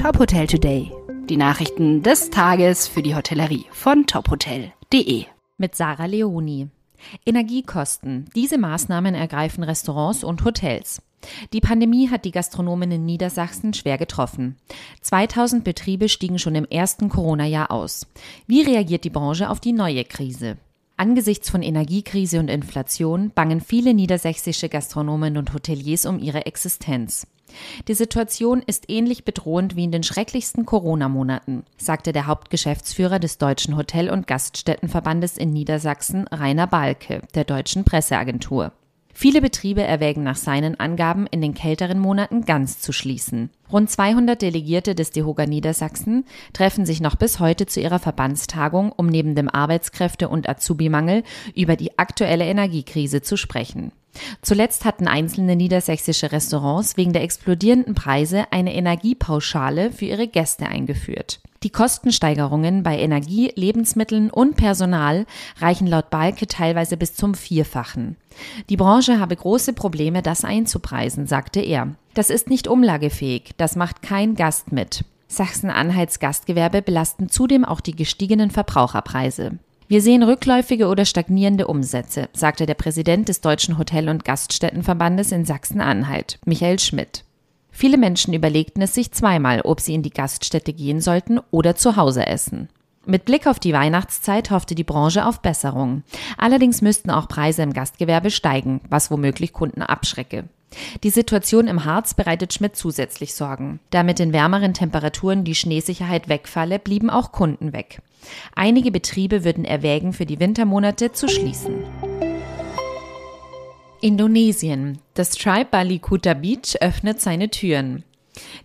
Top Hotel Today. Die Nachrichten des Tages für die Hotellerie von tophotel.de. Mit Sarah Leoni. Energiekosten. Diese Maßnahmen ergreifen Restaurants und Hotels. Die Pandemie hat die Gastronomen in Niedersachsen schwer getroffen. 2000 Betriebe stiegen schon im ersten Corona-Jahr aus. Wie reagiert die Branche auf die neue Krise? Angesichts von Energiekrise und Inflation bangen viele niedersächsische Gastronomen und Hoteliers um ihre Existenz. Die Situation ist ähnlich bedrohend wie in den schrecklichsten Corona-Monaten, sagte der Hauptgeschäftsführer des Deutschen Hotel- und Gaststättenverbandes in Niedersachsen, Rainer Balke, der deutschen Presseagentur. Viele Betriebe erwägen nach seinen Angaben in den kälteren Monaten ganz zu schließen. Rund 200 Delegierte des DEHOGA Niedersachsen treffen sich noch bis heute zu ihrer Verbandstagung, um neben dem Arbeitskräfte- und Azubi-Mangel über die aktuelle Energiekrise zu sprechen. Zuletzt hatten einzelne niedersächsische Restaurants wegen der explodierenden Preise eine Energiepauschale für ihre Gäste eingeführt. Die Kostensteigerungen bei Energie, Lebensmitteln und Personal reichen laut Balke teilweise bis zum Vierfachen. Die Branche habe große Probleme, das einzupreisen, sagte er. Das ist nicht umlagefähig, das macht kein Gast mit. Sachsen-Anhalts Gastgewerbe belasten zudem auch die gestiegenen Verbraucherpreise. Wir sehen rückläufige oder stagnierende Umsätze, sagte der Präsident des Deutschen Hotel- und Gaststättenverbandes in Sachsen-Anhalt, Michael Schmidt. Viele Menschen überlegten es sich zweimal, ob sie in die Gaststätte gehen sollten oder zu Hause essen. Mit Blick auf die Weihnachtszeit hoffte die Branche auf Besserung. Allerdings müssten auch Preise im Gastgewerbe steigen, was womöglich Kunden abschrecke. Die Situation im Harz bereitet Schmidt zusätzlich Sorgen. Da mit den wärmeren Temperaturen die Schneesicherheit wegfalle, blieben auch Kunden weg. Einige Betriebe würden erwägen, für die Wintermonate zu schließen. Indonesien. Das Tribe Bali Kuta Beach öffnet seine Türen.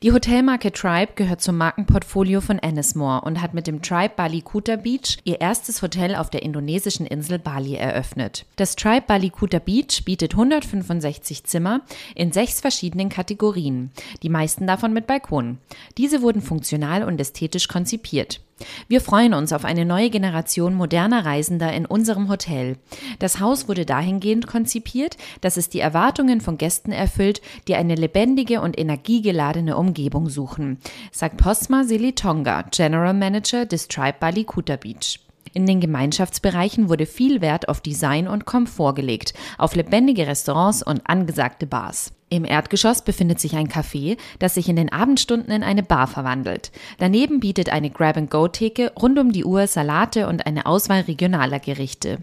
Die Hotelmarke Tribe gehört zum Markenportfolio von Ennismore und hat mit dem Tribe Bali Kuta Beach ihr erstes Hotel auf der indonesischen Insel Bali eröffnet. Das Tribe Bali Kuta Beach bietet 165 Zimmer in sechs verschiedenen Kategorien, die meisten davon mit Balkon. Diese wurden funktional und ästhetisch konzipiert. Wir freuen uns auf eine neue Generation moderner Reisender in unserem Hotel. Das Haus wurde dahingehend konzipiert, dass es die Erwartungen von Gästen erfüllt, die eine lebendige und energiegeladene Umgebung suchen, sagt Posma Silitonga, General Manager des Tribe Bali Kuta Beach. In den Gemeinschaftsbereichen wurde viel Wert auf Design und Komfort gelegt, auf lebendige Restaurants und angesagte Bars. Im Erdgeschoss befindet sich ein Café, das sich in den Abendstunden in eine Bar verwandelt. Daneben bietet eine Grab-and-Go-Theke rund um die Uhr Salate und eine Auswahl regionaler Gerichte.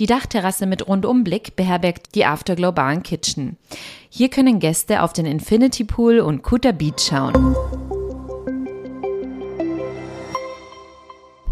Die Dachterrasse mit Rundumblick beherbergt die and Kitchen. Hier können Gäste auf den Infinity Pool und Kuta Beach schauen.